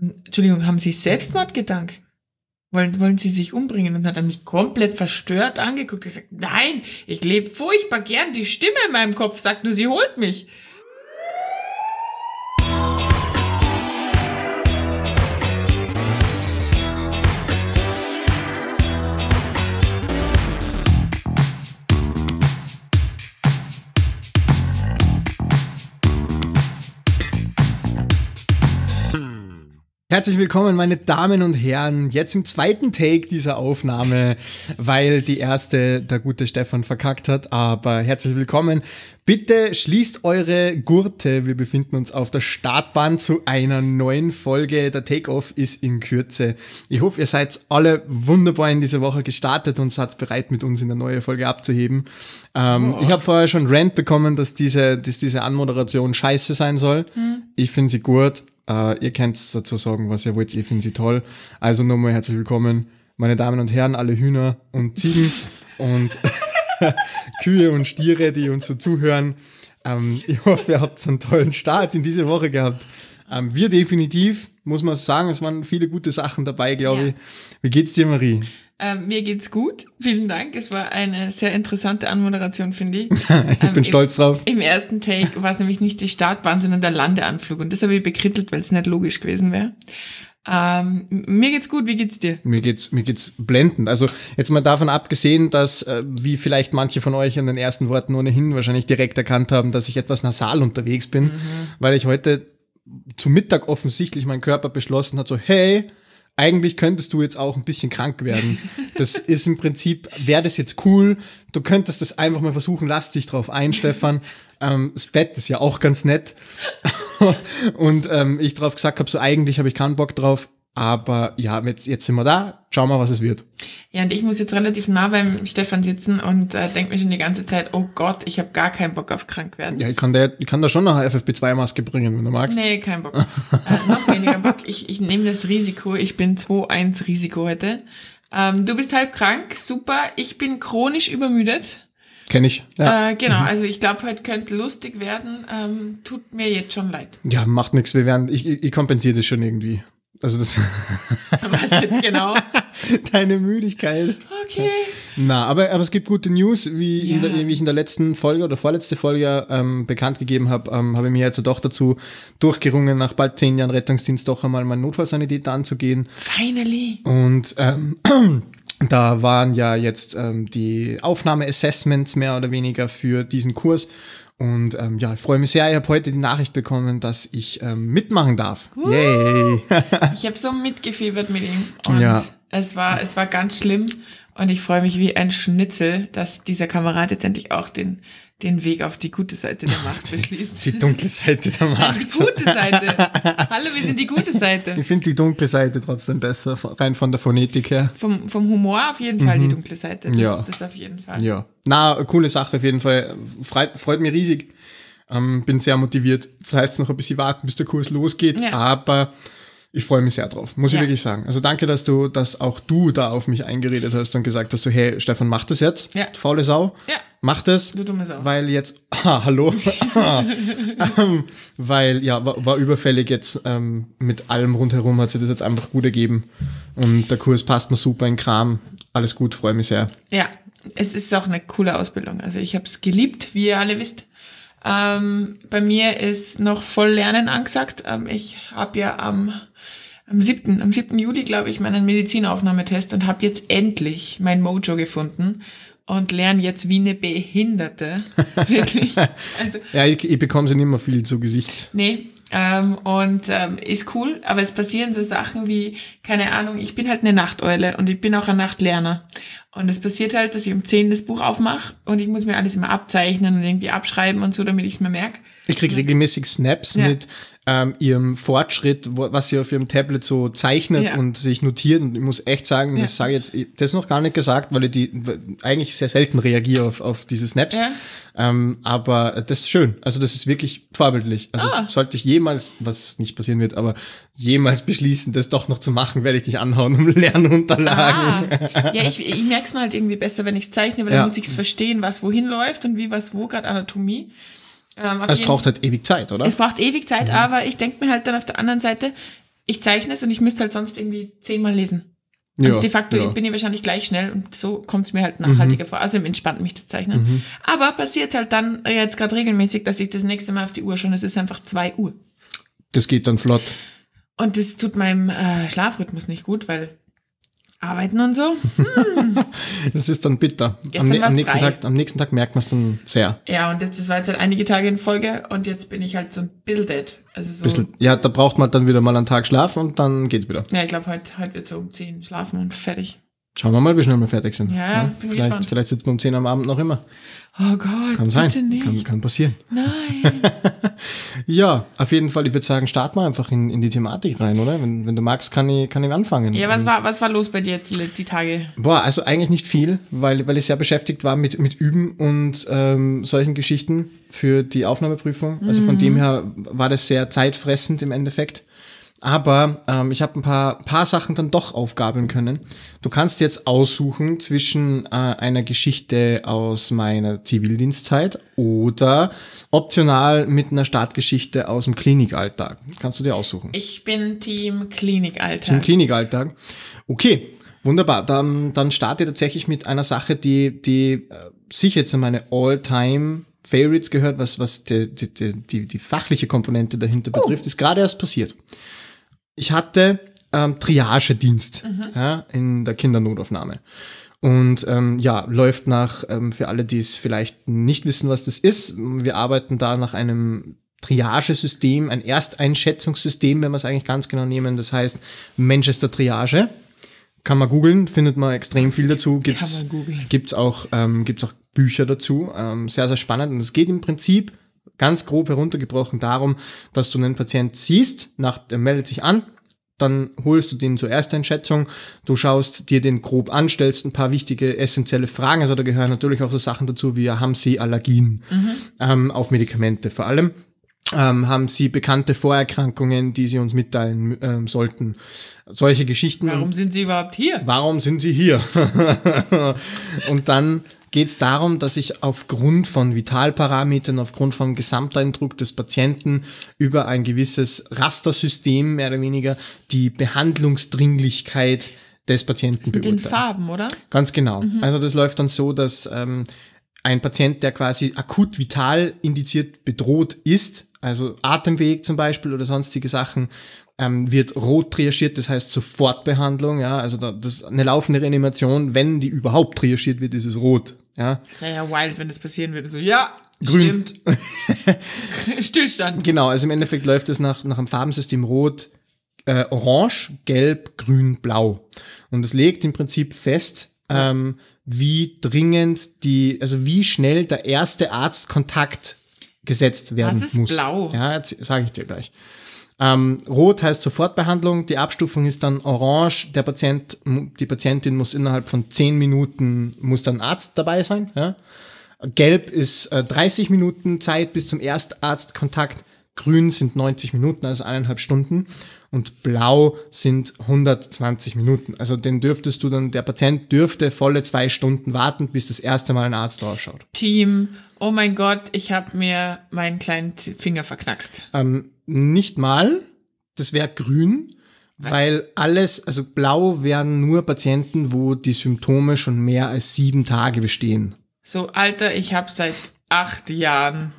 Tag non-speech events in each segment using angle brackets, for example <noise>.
Entschuldigung, haben Sie Selbstmordgedanken? Wollen, wollen Sie sich umbringen? Und hat er mich komplett verstört angeguckt. Ich gesagt, nein, ich lebe furchtbar gern. Die Stimme in meinem Kopf sagt nur, sie holt mich. Herzlich willkommen, meine Damen und Herren, jetzt im zweiten Take dieser Aufnahme, weil die erste der gute Stefan verkackt hat, aber herzlich willkommen. Bitte schließt eure Gurte, wir befinden uns auf der Startbahn zu einer neuen Folge. Der Takeoff ist in Kürze. Ich hoffe, ihr seid alle wunderbar in dieser Woche gestartet und seid bereit, mit uns in eine neue Folge abzuheben. Ähm, oh. Ich habe vorher schon Rant bekommen, dass diese, dass diese Anmoderation scheiße sein soll. Hm. Ich finde sie gut Uh, ihr könnt dazu sagen, was ihr wollt. Ich finde sie toll. Also nochmal herzlich willkommen, meine Damen und Herren, alle Hühner und Ziegen und <laughs> Kühe und Stiere, die uns so zuhören. Um, ähm, ich hoffe, ihr habt einen tollen Start in diese Woche gehabt. Um, ähm, wir definitiv, muss man sagen, es waren viele gute Sachen dabei, glaube ja. ich. Wie geht's dir, Marie? Ähm, mir geht's gut. Vielen Dank. Es war eine sehr interessante Anmoderation, finde ich. <laughs> ich ähm, bin stolz im, drauf. Im ersten Take war es nämlich nicht die Startbahn, sondern der Landeanflug. Und das habe ich bekrittelt, weil es nicht logisch gewesen wäre. Ähm, mir geht's gut, wie geht's dir? Mir geht's, mir geht's blendend. Also jetzt mal davon abgesehen, dass, äh, wie vielleicht manche von euch an den ersten Worten ohnehin wahrscheinlich direkt erkannt haben, dass ich etwas nasal unterwegs bin, mhm. weil ich heute zu Mittag offensichtlich mein Körper beschlossen hat, so, hey, eigentlich könntest du jetzt auch ein bisschen krank werden. Das ist im Prinzip, wäre das jetzt cool, du könntest das einfach mal versuchen, lass dich drauf ein, Stefan. Ähm, das Bett ist ja auch ganz nett. <laughs> Und ähm, ich drauf gesagt habe, so eigentlich habe ich keinen Bock drauf. Aber ja, jetzt, jetzt sind wir da. Schauen wir, was es wird. Ja, und ich muss jetzt relativ nah beim Stefan sitzen und äh, denke mir schon die ganze Zeit, oh Gott, ich habe gar keinen Bock auf krank werden. Ja, ich kann, da, ich kann da schon noch eine FFP2-Maske bringen, wenn du magst. Nee, kein Bock. äh, noch weniger Bock. Ich, ich nehme das Risiko. Ich bin 2-1 Risiko heute. Ähm, du bist halt krank, super. Ich bin chronisch übermüdet. Kenne ich. Ja. Äh, genau, mhm. also ich glaube, heute könnte lustig werden. Ähm, tut mir jetzt schon leid. Ja, macht nichts. Wir werden, ich, ich kompensiere das schon irgendwie. Also das. <laughs> Was jetzt genau? <laughs> Deine Müdigkeit. Okay. Na, aber, aber es gibt gute News, wie, ja. in der, wie ich in der letzten Folge oder vorletzte Folge ähm, bekannt gegeben habe, ähm, habe ich mir jetzt doch dazu durchgerungen, nach bald zehn Jahren Rettungsdienst doch einmal meinen Notfallsanitäter anzugehen. Finally. Und ähm, <clears throat> da waren ja jetzt ähm, die Aufnahmeassessments mehr oder weniger für diesen Kurs. Und ähm, ja, ich freue mich sehr. Ich habe heute die Nachricht bekommen, dass ich ähm, mitmachen darf. Uh, Yay! <laughs> ich habe so mitgefiebert mit ihm. Und ja. es war, es war ganz schlimm. Und ich freue mich wie ein Schnitzel, dass dieser Kamerad jetzt endlich auch den, den Weg auf die gute Seite der Macht beschließt. Die dunkle Seite der Macht. Die gute Seite. <laughs> Hallo, wir sind die gute Seite. Ich finde die dunkle Seite trotzdem besser, rein von der Phonetik her. Vom, vom Humor auf jeden Fall mhm. die dunkle Seite. Das, ja. das auf jeden Fall. Ja. Na, coole Sache auf jeden Fall. Freut, freut mich riesig. Ähm, bin sehr motiviert. Das heißt noch ein bisschen warten, bis der Kurs losgeht. Ja. Aber ich freue mich sehr drauf, muss ja. ich wirklich sagen. Also danke, dass du, dass auch du da auf mich eingeredet hast und gesagt hast, so, hey, Stefan, mach das jetzt. Ja. Faule Sau. Ja. Mach das. Du dumme Sau. Weil jetzt, <laughs> ah, hallo. <laughs> ähm, weil, ja, war, war überfällig jetzt, ähm, mit allem rundherum hat sich das jetzt einfach gut ergeben. Und der Kurs passt mir super in Kram. Alles gut, freue mich sehr. Ja, es ist auch eine coole Ausbildung. Also ich habe es geliebt, wie ihr alle wisst. Ähm, bei mir ist noch voll Lernen angesagt. Ähm, ich habe ja am am 7. Am 7. Juli, glaube ich, meinen Medizinaufnahmetest und habe jetzt endlich mein Mojo gefunden und lerne jetzt wie eine Behinderte. <laughs> Wirklich. Also, ja, ich, ich bekomme sie nicht mehr viel zu Gesicht. Nee, ähm, und ähm, ist cool, aber es passieren so Sachen wie, keine Ahnung, ich bin halt eine Nachteule und ich bin auch ein Nachtlerner. Und es passiert halt, dass ich um 10 das Buch aufmache und ich muss mir alles immer abzeichnen und irgendwie abschreiben und so, damit ich es mir merke. Ich krieg regelmäßig Snaps ja. mit ähm, ihrem Fortschritt, was sie auf ihrem Tablet so zeichnet ja. und sich notiert. Und ich muss echt sagen, ja. das sage jetzt, das ist noch gar nicht gesagt, weil ich die eigentlich sehr selten reagiere auf, auf diese Snaps. Ja. Ähm, aber das ist schön. Also das ist wirklich vorbildlich. Also ah. sollte ich jemals, was nicht passieren wird, aber jemals beschließen, das doch noch zu machen, werde ich dich anhauen um <laughs> Lernunterlagen. Ah. Ja, ich, ich merke es mal halt irgendwie besser, wenn ich zeichne, weil dann muss ich es verstehen, was wohin läuft und wie was wo, gerade Anatomie. Ähm, es braucht halt ewig Zeit, oder? Es braucht ewig Zeit, mhm. aber ich denke mir halt dann auf der anderen Seite, ich zeichne es und ich müsste halt sonst irgendwie zehnmal lesen. Und Ja, de facto ja. bin ich wahrscheinlich gleich schnell und so kommt es mir halt nachhaltiger vor. Also entspannt mich das Zeichnen. Mhm. Aber passiert halt dann jetzt gerade regelmäßig, dass ich das nächste Mal auf die Uhr schaue. Es ist einfach zwei Uhr. Das geht dann flott. Und das tut meinem äh, Schlafrhythmus nicht gut, weil arbeiten und so. <laughs> Das ist dann bitter. Am, am, nächsten. Tag, am nächsten Tag merkt man es dann sehr. Ja, und jetzt, das war jetzt halt einige Tage in Folge und jetzt bin ich halt so ein bisschen dead. Also so. Bisschen, ja, da braucht man dann wieder mal einen Tag Schlaf und dann geht's wieder. Ja, ich glaube, heute, heute wird so um 10 schlafen und fertig. Schauen wir mal, wie schnell wir fertig sind. Ja, bin vielleicht, gespannt. vielleicht sitzen wir um 10 am Abend noch immer. Oh Gott, Kann sein. Kann, kann passieren. Nein. <laughs> Ja, auf jeden Fall. Ich würde sagen, starten wir einfach in, in die Thematik rein, oder? Wenn, wenn du magst, kann ich, kann ich anfangen. ja, was war, was war los bei dir jetzt die, die Tage? Boah, also eigentlich nicht viel, weil, weil ich sehr beschäftigt war mit, mit Üben und ähm, solchen Geschichten für die Aufnahmeprüfung. Also von dem her war das sehr zeitfressend im Endeffekt. Aber ähm, ich habe ein paar, paar Sachen dann doch aufgabeln können. Du kannst jetzt aussuchen zwischen äh, einer Geschichte aus meiner Zivildienstzeit oder optional mit einer Startgeschichte aus dem Klinikalltag. Kannst du dir aussuchen. Ich bin Team Klinikalltag. Im Klinikalltag. Okay, wunderbar. Dann, dann starte ich tatsächlich mit einer Sache, die, die äh, sicher zu meine All-Time Favorites gehört, was, was die, die, die, die, die fachliche Komponente dahinter betrifft, ist gerade erst passiert. Ich hatte ähm, Triagedienst ja, in der Kindernotaufnahme. Und ähm, ja, läuft nach, ähm, für alle, die es vielleicht nicht wissen, was das ist, wir arbeiten da nach einem Triagesystem, ein Ersteinschätzungssystem, wenn wir es eigentlich ganz genau nehmen. Das heißt Manchester Triage. Kann man googeln, findet man extrem viel dazu. Gibt's, man googeln. gibt's auch, ähm, gibt's auch Bücher dazu. Ähm, sehr, sehr spannend. Und es geht im Prinzip ganz grob heruntergebrochen darum, dass du einen Patient siehst, nach, der meldet sich an, dann holst du den zur Ersteinschätzung, du schaust dir den grob an, stellst ein paar wichtige, essentielle Fragen, also da gehören natürlich auch so Sachen dazu wie, haben sie Allergien ähm, auf Medikamente vor allem, ähm, haben sie bekannte Vorerkrankungen, die sie uns mitteilen ähm, sollten, solche Geschichten. Warum sind sie überhaupt hier? Warum sind Sie hier? <laughs> und dann geht es darum, dass ich aufgrund von Vitalparametern, aufgrund vom Gesamteindruck des Patienten über ein gewisses Rastersystem mehr oder weniger die Behandlungsdringlichkeit des Patienten Mit den beurteile. Farben, oder? Ganz genau. Also das läuft dann so, dass ähm, ein Patient, der quasi akut vital indiziert bedroht ist, also Atemweg zum Beispiel oder sonstige Sachen, ähm, wird rot triagiert, das heißt Sofortbehandlung, ja, also da, das ist eine laufende Reanimation, wenn die überhaupt triagiert wird, ist es rot, ja. Das wäre ja wild, wenn das passieren würde. So, ja, Grün. stimmt. <laughs> Stillstand. Genau, also im Endeffekt läuft es nach, nach einem Farbensystem rot, äh, orange, gelb, grün, blau. Und es legt im Prinzip fest, ähm, wie dringend die, also wie schnell der erste Arztkontakt gesetzt werden Was ist muss. blau? Ja, sage ich dir gleich. Ähm, Rot heißt Sofortbehandlung, die Abstufung ist dann orange, der Patient, die Patientin muss innerhalb von 10 Minuten, muss dann Arzt dabei sein. Ja? Gelb ist äh, 30 Minuten Zeit bis zum Erstarztkontakt, grün sind 90 Minuten, also eineinhalb Stunden und blau sind 120 Minuten. Also den dürftest du dann, der Patient dürfte volle zwei Stunden warten, bis das erste Mal ein Arzt draufschaut. Team, oh mein Gott, ich habe mir meinen kleinen Finger verknackst. Ähm, nicht mal, das wäre grün, weil alles, also blau wären nur Patienten, wo die Symptome schon mehr als sieben Tage bestehen. So, Alter, ich habe seit acht Jahren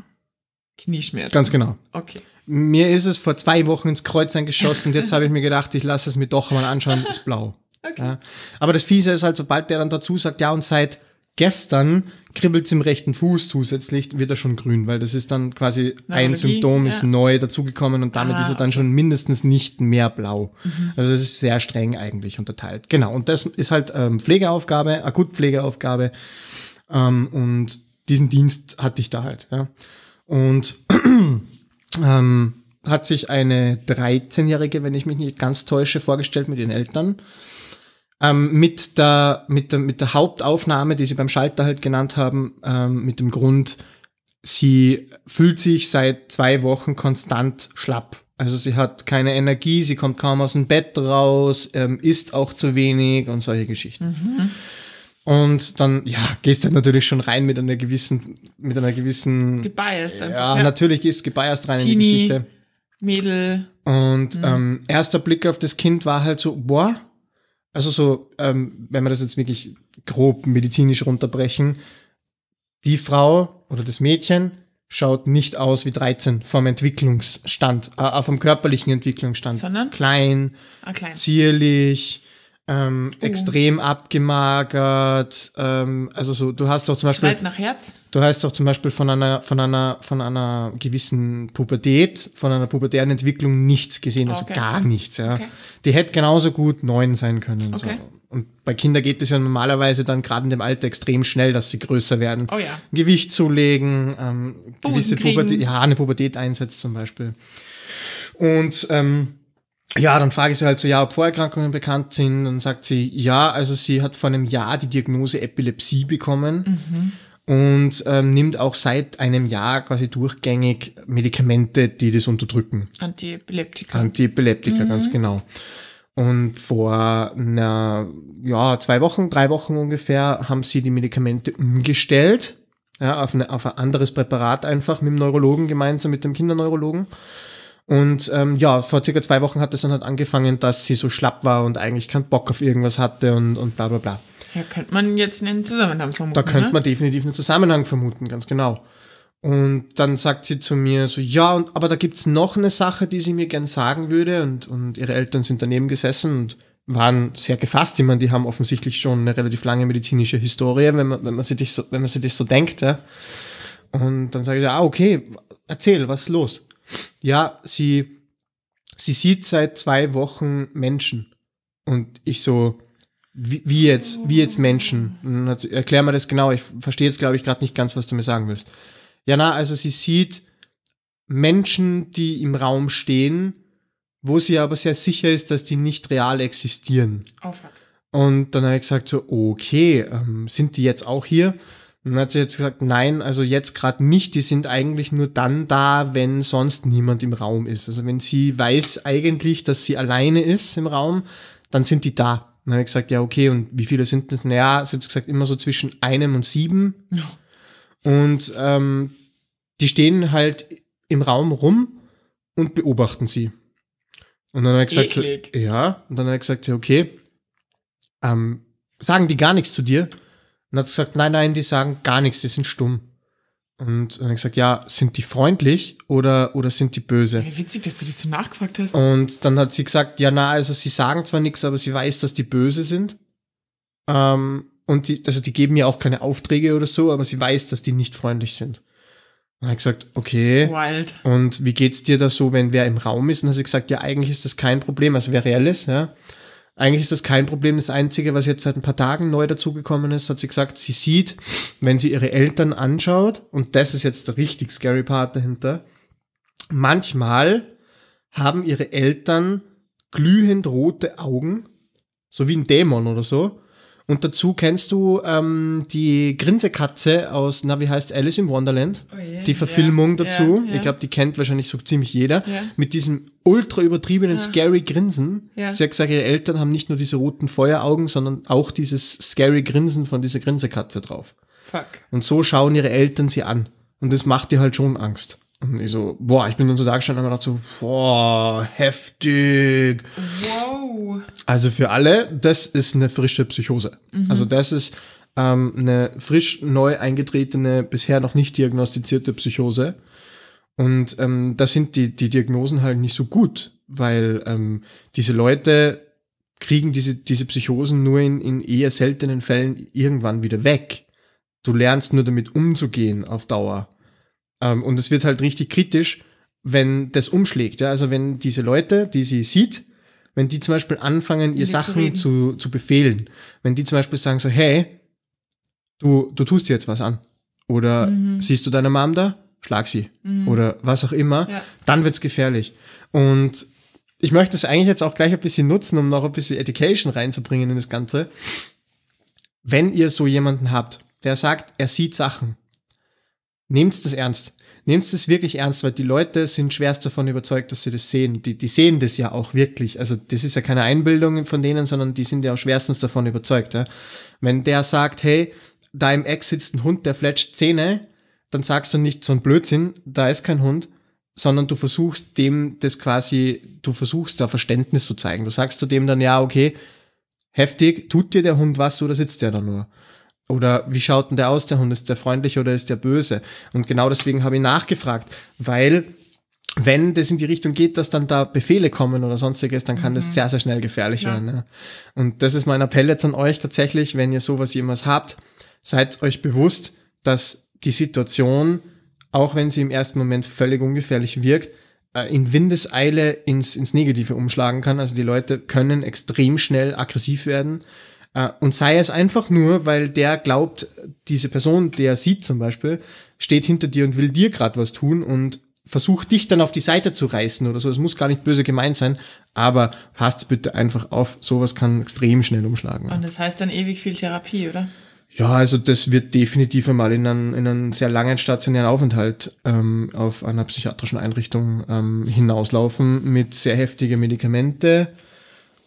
Knieschmerzen. Ganz genau. Okay. Mir ist es vor zwei Wochen ins Kreuz eingeschossen und jetzt habe ich mir gedacht, ich lasse es mir doch mal anschauen, ist blau. <laughs> Ja. Aber das Fiese ist halt, sobald der dann dazu sagt, ja und seit gestern kribbelt es im rechten Fuß zusätzlich, wird er schon grün, weil das ist dann quasi ein Neurologie, Symptom ist ja. neu dazugekommen und damit Ah, ist er dann schon mindestens nicht mehr blau. Also es ist sehr streng eigentlich unterteilt. Genau, und das ist halt ähm, Pflegeaufgabe, Akutpflegeaufgabe ähm, und diesen Dienst hatte ich da halt. Ja. Und <clears throat> ähm, hat sich eine 13-Jährige, wenn ich mich nicht ganz täusche, vorgestellt mit ihren Eltern. Ähm, mit, der, mit, der, mit der Hauptaufnahme, die sie beim Schalter halt genannt haben, ähm, mit dem Grund, sie fühlt sich seit zwei Wochen konstant schlapp. Also sie hat keine Energie, sie kommt kaum aus dem Bett raus, ähm, isst auch zu wenig und solche Geschichten. Und dann, ja, gehst du natürlich schon rein mit einer gewissen, mit einer gewissen Gebiased einfach. ja, natürlich gehst du gebiased rein in die Teenie. Geschichte. Mädel. Und ähm, erster Blick auf das Kind war halt so, boah, also so, ähm, wenn wir das jetzt wirklich grob medizinisch runterbrechen, die Frau oder das Mädchen schaut nicht aus wie 13 vom Entwicklungsstand, äh, vom körperlichen Entwicklungsstand. Sondern? Klein, Ah, klein. zierlich, ähm, extrem abgemagert. Ähm, also so, du hast doch zum Beispiel, Schreit nach Herz. du hast doch zum Beispiel von einer, von einer, von einer gewissen Pubertät, von einer pubertären Entwicklung nichts gesehen, also Okay. gar nichts. Ja. Okay. Die hätte genauso gut neun sein können. Okay. So. Und bei Kindern geht es ja normalerweise dann gerade in dem Alter extrem schnell, dass sie größer werden. Oh ja. Gewicht zulegen, ähm, gewisse. Pubertät, ja, eine Pubertät einsetzt zum Beispiel. Und ähm, ja, dann frage ich sie halt so, ja, ob Vorerkrankungen bekannt sind. Dann sagt sie, ja, also sie hat vor einem Jahr die Diagnose Epilepsie bekommen und ähm, nimmt auch seit einem Jahr quasi durchgängig Medikamente, die das unterdrücken. Antiepileptika. Antiepileptika, ganz genau. Und vor einer, ja, zwei Wochen, drei Wochen ungefähr haben sie die Medikamente umgestellt, ja, auf, eine, auf ein anderes Präparat einfach mit dem Neurologen gemeinsam, mit dem Kinderneurologen. Und ähm, ja, vor circa zwei Wochen hat es dann halt angefangen, dass sie so schlapp war und eigentlich keinen Bock auf irgendwas hatte und, und bla bla bla. ja, könnte man jetzt einen Zusammenhang vermuten. Da könnte ne? man definitiv einen Zusammenhang vermuten, ganz genau. Und dann sagt sie zu mir so, ja, und, aber da gibt's noch eine Sache, die sie mir gern sagen würde. Und, und ihre Eltern sind daneben gesessen und waren sehr gefasst. Ich meine, die haben offensichtlich schon eine relativ lange medizinische Historie, wenn man, wenn man sich das so, wenn man sich das so denkt. Ja. Und dann sage ich, ah, okay, erzähl, was ist los? Ja, sie, sie sieht seit zwei Wochen Menschen. Und ich so, wie, wie jetzt, wie jetzt Menschen? Und dann hat sie, erklär mir das genau, ich verstehe jetzt, glaube ich, gerade nicht ganz, was du mir sagen willst. Ja, na, also sie sieht Menschen, die im Raum stehen, wo sie aber sehr sicher ist, dass die nicht real existieren. Oh, fuck. Und dann habe ich gesagt so, okay, ähm, sind die jetzt auch hier? Und dann hat sie jetzt gesagt, nein, also jetzt gerade nicht, die sind eigentlich nur dann da, wenn sonst niemand im Raum ist. Also wenn sie weiß eigentlich, dass sie alleine ist im Raum, dann sind die da. Dann habe ich gesagt, ja, okay, und wie viele sind das? Naja, sie hat gesagt, immer so zwischen einem und sieben. Und ähm, die stehen halt im Raum rum und beobachten sie. Und dann habe ich gesagt, Eklig. ja, und dann habe ich gesagt, so, okay, ähm, sagen die gar nichts zu dir? Und hat sie gesagt, nein, nein, die sagen gar nichts, die sind stumm. Und dann habe ich gesagt, ja, sind die freundlich oder, oder sind die böse? Wie witzig, dass du das so nachgefragt hast. Und dann hat sie gesagt, ja, na, also sie sagen zwar nichts, aber sie weiß, dass die böse sind. Ähm, und die, also die geben mir auch keine Aufträge oder so, aber sie weiß, dass die nicht freundlich sind. Dann habe ich gesagt, okay. Wild. Und wie geht's dir da so, wenn wer im Raum ist? Und dann hat sie gesagt, ja, eigentlich ist das kein Problem, also wer reell ist, ja. Eigentlich ist das kein Problem. Das Einzige, was jetzt seit ein paar Tagen neu dazugekommen ist, hat sie gesagt, sie sieht, wenn sie ihre Eltern anschaut, und das ist jetzt der richtig scary Part dahinter, manchmal haben ihre Eltern glühend rote Augen, so wie ein Dämon oder so. Und dazu kennst du ähm, die Grinsekatze aus, na, wie heißt Alice im Wonderland? Oh je, die Verfilmung ja, dazu. ja. Ich glaube, die kennt wahrscheinlich so ziemlich jeder. Mit diesem ultra übertriebenen, scary Grinsen. Ja. Sie hat gesagt, ihre Eltern haben nicht nur diese roten Feueraugen, sondern auch dieses scary Grinsen von dieser Grinsekatze drauf. Fuck. Und so schauen ihre Eltern sie an. Und das macht dir halt schon Angst. Und ich so, boah, ich bin dann so da gestanden und hab mir gedacht so, boah, heftig. Wow. Also für alle, das ist eine frische Psychose. Also das ist ähm, eine frisch neu eingetretene, bisher noch nicht diagnostizierte Psychose. Und ähm, da sind die, die Diagnosen halt nicht so gut, weil ähm, diese Leute kriegen diese, diese Psychosen nur in, in eher seltenen Fällen irgendwann wieder weg. Du lernst nur damit umzugehen auf Dauer. Ähm, und es wird halt richtig kritisch, wenn das umschlägt. Ja? Also wenn diese Leute, die sie sieht, wenn die zum Beispiel anfangen, ihr zu Sachen reden. zu, zu befehlen. Wenn die zum Beispiel sagen so, hey, du, du tust dir jetzt was an. Oder Mhm. siehst du deine Mom da? Schlag sie. Oder was auch immer. Ja. Dann wird's gefährlich. Und ich möchte es eigentlich jetzt auch gleich ein bisschen nutzen, um noch ein bisschen Education reinzubringen in das Ganze. Wenn ihr so jemanden habt, der sagt, er sieht Sachen, nehmt das ernst. Nehmt das wirklich ernst, weil die Leute sind schwerst davon überzeugt, dass sie das sehen. Die, die sehen das ja auch wirklich. Also das ist ja keine Einbildung von denen, sondern die sind ja auch schwerstens davon überzeugt. Ja. Wenn der sagt, hey, da im Eck sitzt ein Hund, der fletscht Zähne, dann sagst du nicht so ein Blödsinn, da ist kein Hund, sondern du versuchst dem das quasi, du versuchst da Verständnis zu zeigen. Du sagst zu dem dann, ja, okay, heftig, tut dir der Hund was oder sitzt der da nur? Oder wie schaut denn der aus, der Hund? Ist der freundlich oder ist der böse? Und genau deswegen habe ich nachgefragt, weil wenn das in die Richtung geht, dass dann da Befehle kommen oder sonstiges, dann kann mhm. das sehr, sehr schnell gefährlich ja. werden. Ja. Und das ist mein Appell jetzt an euch tatsächlich, wenn ihr sowas jemals habt, seid euch bewusst, dass die Situation, auch wenn sie im ersten Moment völlig ungefährlich wirkt, äh, in Windeseile ins, ins Negative umschlagen kann. Also die Leute können extrem schnell aggressiv werden. Äh, und sei es einfach nur, weil der glaubt, diese Person, der sieht zum Beispiel, steht hinter dir und will dir gerade was tun und versucht dich dann auf die Seite zu reißen oder so. Das muss gar nicht böse gemeint sein, aber passt bitte einfach auf. Sowas kann extrem schnell umschlagen. Und das heißt dann ewig viel Therapie, oder? Ja, also das wird definitiv einmal in einen, in einen sehr langen stationären Aufenthalt ähm, auf einer psychiatrischen Einrichtung ähm, hinauslaufen mit sehr heftigen Medikamente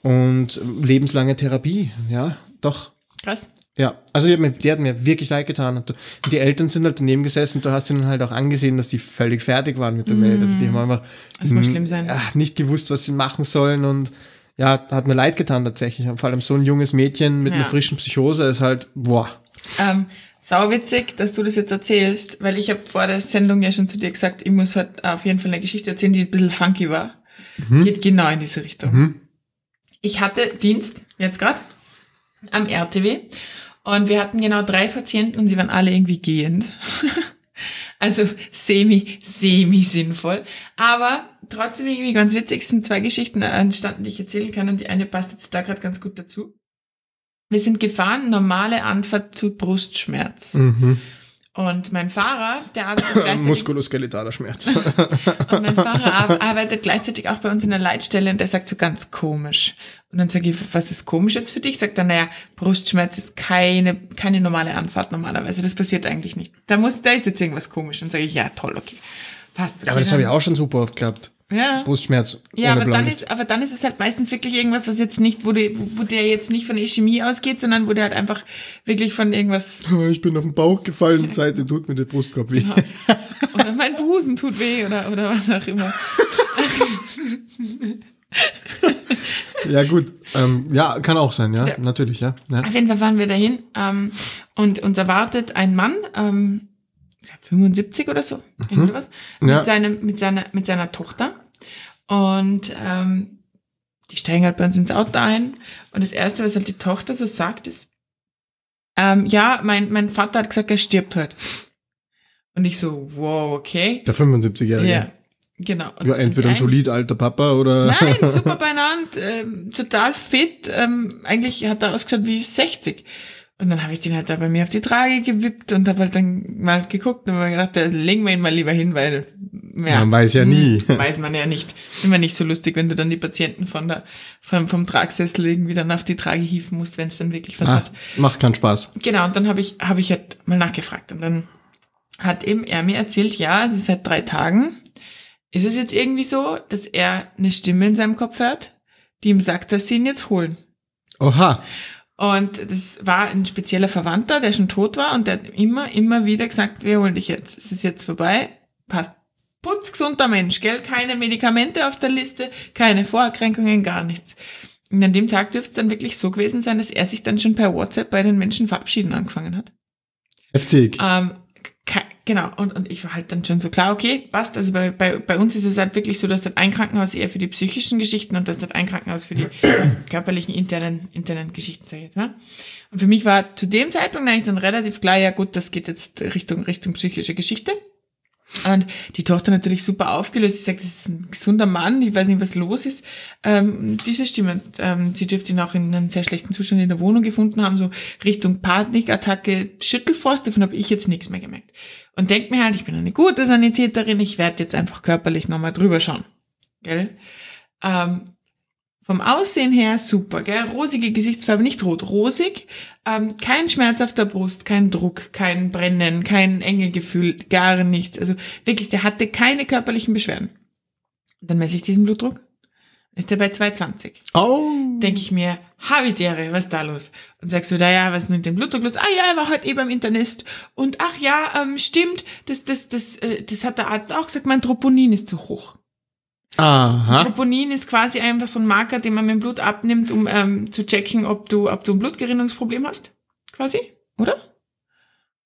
und lebenslange Therapie. Ja, doch. Krass. Ja, also die hat, mir, die hat mir wirklich leid getan. Und die Eltern sind halt daneben gesessen und du hast ihnen halt auch angesehen, dass die völlig fertig waren mit der Welt. Also die haben einfach das muss schlimm sein. Ach, nicht gewusst, was sie machen sollen und ja, hat mir leid getan tatsächlich. Und vor allem so ein junges Mädchen mit ja. einer frischen Psychose ist halt, boah. Ähm, sauwitzig, dass du das jetzt erzählst, weil ich habe vor der Sendung ja schon zu dir gesagt, ich muss halt auf jeden Fall eine Geschichte erzählen, die ein bisschen funky war. Mhm. Geht genau in diese Richtung. Mhm. Ich hatte Dienst, jetzt gerade, am RTW und wir hatten genau drei Patienten und sie waren alle irgendwie gehend. <laughs> also semi, semi sinnvoll. Aber trotzdem irgendwie ganz witzig sind zwei Geschichten entstanden, die ich erzählen kann und die eine passt jetzt da gerade ganz gut dazu. Wir sind gefahren, normale Anfahrt zu Brustschmerz. Mhm. Und mein Fahrer, der arbeitet <laughs> gleichzeitig... Muskuloskeletaler Schmerz. <laughs> und mein Fahrer arbeitet gleichzeitig auch bei uns in der Leitstelle und der sagt so ganz komisch. Und dann sage ich, was ist komisch jetzt für dich? Sagt er, naja, Brustschmerz ist keine, keine normale Anfahrt normalerweise. Das passiert eigentlich nicht. Da muss, da ist jetzt irgendwas komisch. Und sage ich, ja, toll, okay. Passt. Okay, ja, aber das habe ich auch schon super oft gehabt. Ja. Brustschmerz. Ja, aber dann, ist, aber dann ist es halt meistens wirklich irgendwas, was jetzt nicht, wo, du, wo der jetzt nicht von Ischämie ausgeht, sondern wo der halt einfach wirklich von irgendwas. <laughs> Ich bin auf den Bauch gefallen, seitdem tut mir der Brustkorb weh. Ja. Oder mein Busen tut weh oder, oder was auch immer. ja, gut. Ähm, ja, kann auch sein, ja, ja. natürlich, ja. ja. Auf jeden Fall fahren wir dahin ähm, und uns erwartet ein Mann, ähm, 75 oder so, mhm. sowas, ja. mit, seinem, mit, seiner, mit seiner Tochter. Und ähm, die steigen halt bei uns ins Auto ein. Und das Erste, was halt die Tochter so sagt, ist, ähm, ja, mein, mein Vater hat gesagt, er stirbt halt. Und ich so, wow, okay. Der 75-Jährige. Ja, genau. Und ja, entweder ein solid alter Papa oder. Nein, super <laughs> beieinander, ähm, total fit. Ähm, eigentlich hat er ausgeschaut wie 60. Und dann habe ich den halt da bei mir auf die Trage gewippt und habe halt dann mal geguckt und mir gedacht, da legen wir ihn mal lieber hin, weil ja, man weiß ja nie. Weiß man ja nicht. Ist immer nicht so lustig, wenn du dann die Patienten von der, vom, vom Tragsessel irgendwie dann auf die Trage hieven musst, wenn es dann wirklich was ah, hat. Macht keinen Spaß. Genau, und dann habe ich, hab ich halt mal nachgefragt und dann hat eben er mir erzählt, ja, also seit drei Tagen ist es jetzt irgendwie so, dass er eine Stimme in seinem Kopf hört, die ihm sagt, dass sie ihn jetzt holen. Oha. Und das war ein spezieller Verwandter, der schon tot war und der hat immer, immer wieder gesagt, wir holen dich jetzt. Es ist jetzt vorbei. Passt. Putzgesunder Mensch, gell? Keine Medikamente auf der Liste, keine Vorerkrankungen, gar nichts. Und an dem Tag dürfte es dann wirklich so gewesen sein, dass er sich dann schon per WhatsApp bei den Menschen verabschieden angefangen hat. Heftig. Ähm, Genau, und, und ich war halt dann schon so klar, okay, passt. Also bei, bei, bei uns ist es halt wirklich so, dass das ein Krankenhaus eher für die psychischen Geschichten und das hat ein Krankenhaus für die <coughs> körperlichen internen, internen Geschichten, sag ich jetzt mal. Und für mich war zu dem Zeitpunkt eigentlich dann relativ klar, ja gut, das geht jetzt Richtung, Richtung psychische Geschichte. Und die Tochter natürlich super aufgelöst. Sie sagt, das ist ein gesunder Mann, ich weiß nicht, was los ist. Ähm, diese Stimme, ähm, sie dürfte ihn auch in einem sehr schlechten Zustand in der Wohnung gefunden haben, so Richtung Panikattacke, Schüttelfrost, davon habe ich jetzt nichts mehr gemerkt. Und denkt mir halt, ich bin eine gute Sanitäterin, ich werde jetzt einfach körperlich nochmal drüber schauen. Gell? Ähm, vom Aussehen her super, gell? Rosige Gesichtsfarbe, nicht rot, rosig. Ähm, kein Schmerz auf der Brust, kein Druck, kein Brennen, kein enge Gefühl, gar nichts. Also wirklich, der hatte keine körperlichen Beschwerden. Dann messe ich diesen Blutdruck. ist der bei 220. Oh. Denke ich mir, Habitäre, was ist da los? Und sagst du, da ja, was ist mit dem Blutdruck los? Ah ja, er war heute eh beim Internist. Und ach ja, ähm, stimmt, das, das, das, äh, das hat der Arzt auch gesagt, mein Troponin ist zu hoch. Aha. Troponin ist quasi einfach so ein Marker, den man mit dem Blut abnimmt, um ähm, zu checken, ob du, ob du ein Blutgerinnungsproblem hast. Quasi, oder?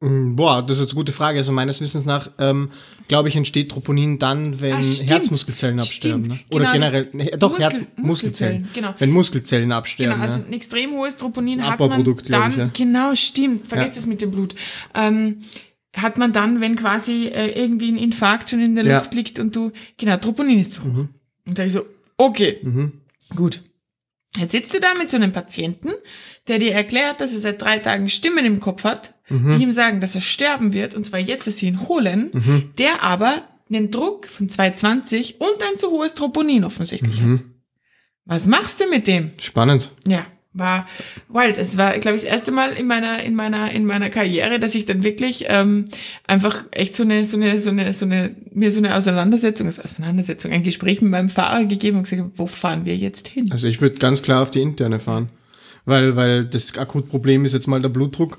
Mm, Boah, das ist jetzt eine gute Frage. Also meines Wissens nach, ähm, glaube ich, entsteht Troponin dann, wenn Ah. Herzmuskelzellen absterben. Stimmt. Ne? Oder Genau, generell, das- nee, doch, Muskel- Herz, Muskelzellen. Genau. Wenn Muskelzellen absterben. Genau, also ja. ein extrem hohes Troponin Das hat man dann, ich, ja. genau, stimmt, vergesst Ja. es mit dem Blut, ähm, hat man dann, wenn quasi äh, irgendwie ein Infarkt schon in der Ja. Luft liegt und du, genau, Troponin ist zu hoch. Und da ich so, okay, Mhm. gut. Jetzt sitzt du da mit so einem Patienten, der dir erklärt, dass er seit drei Tagen Stimmen im Kopf hat, Mhm. die ihm sagen, dass er sterben wird, und zwar jetzt, dass sie ihn holen, Mhm. der aber einen Druck von 220 und ein zu hohes Troponin offensichtlich Mhm. hat. Was machst du mit dem? Spannend. Ja, war wild. Es war, glaube ich, das erste Mal in meiner, in meiner, in meiner Karriere, dass ich dann wirklich ähm, einfach echt so eine, so eine, so eine, so eine, mir so eine Auseinandersetzung, also Auseinandersetzung, ein Gespräch mit meinem Fahrer gegeben und gesagt, wo fahren wir jetzt hin? Also ich würde ganz klar auf die interne fahren. Weil, weil das Akutproblem ist jetzt mal der Blutdruck.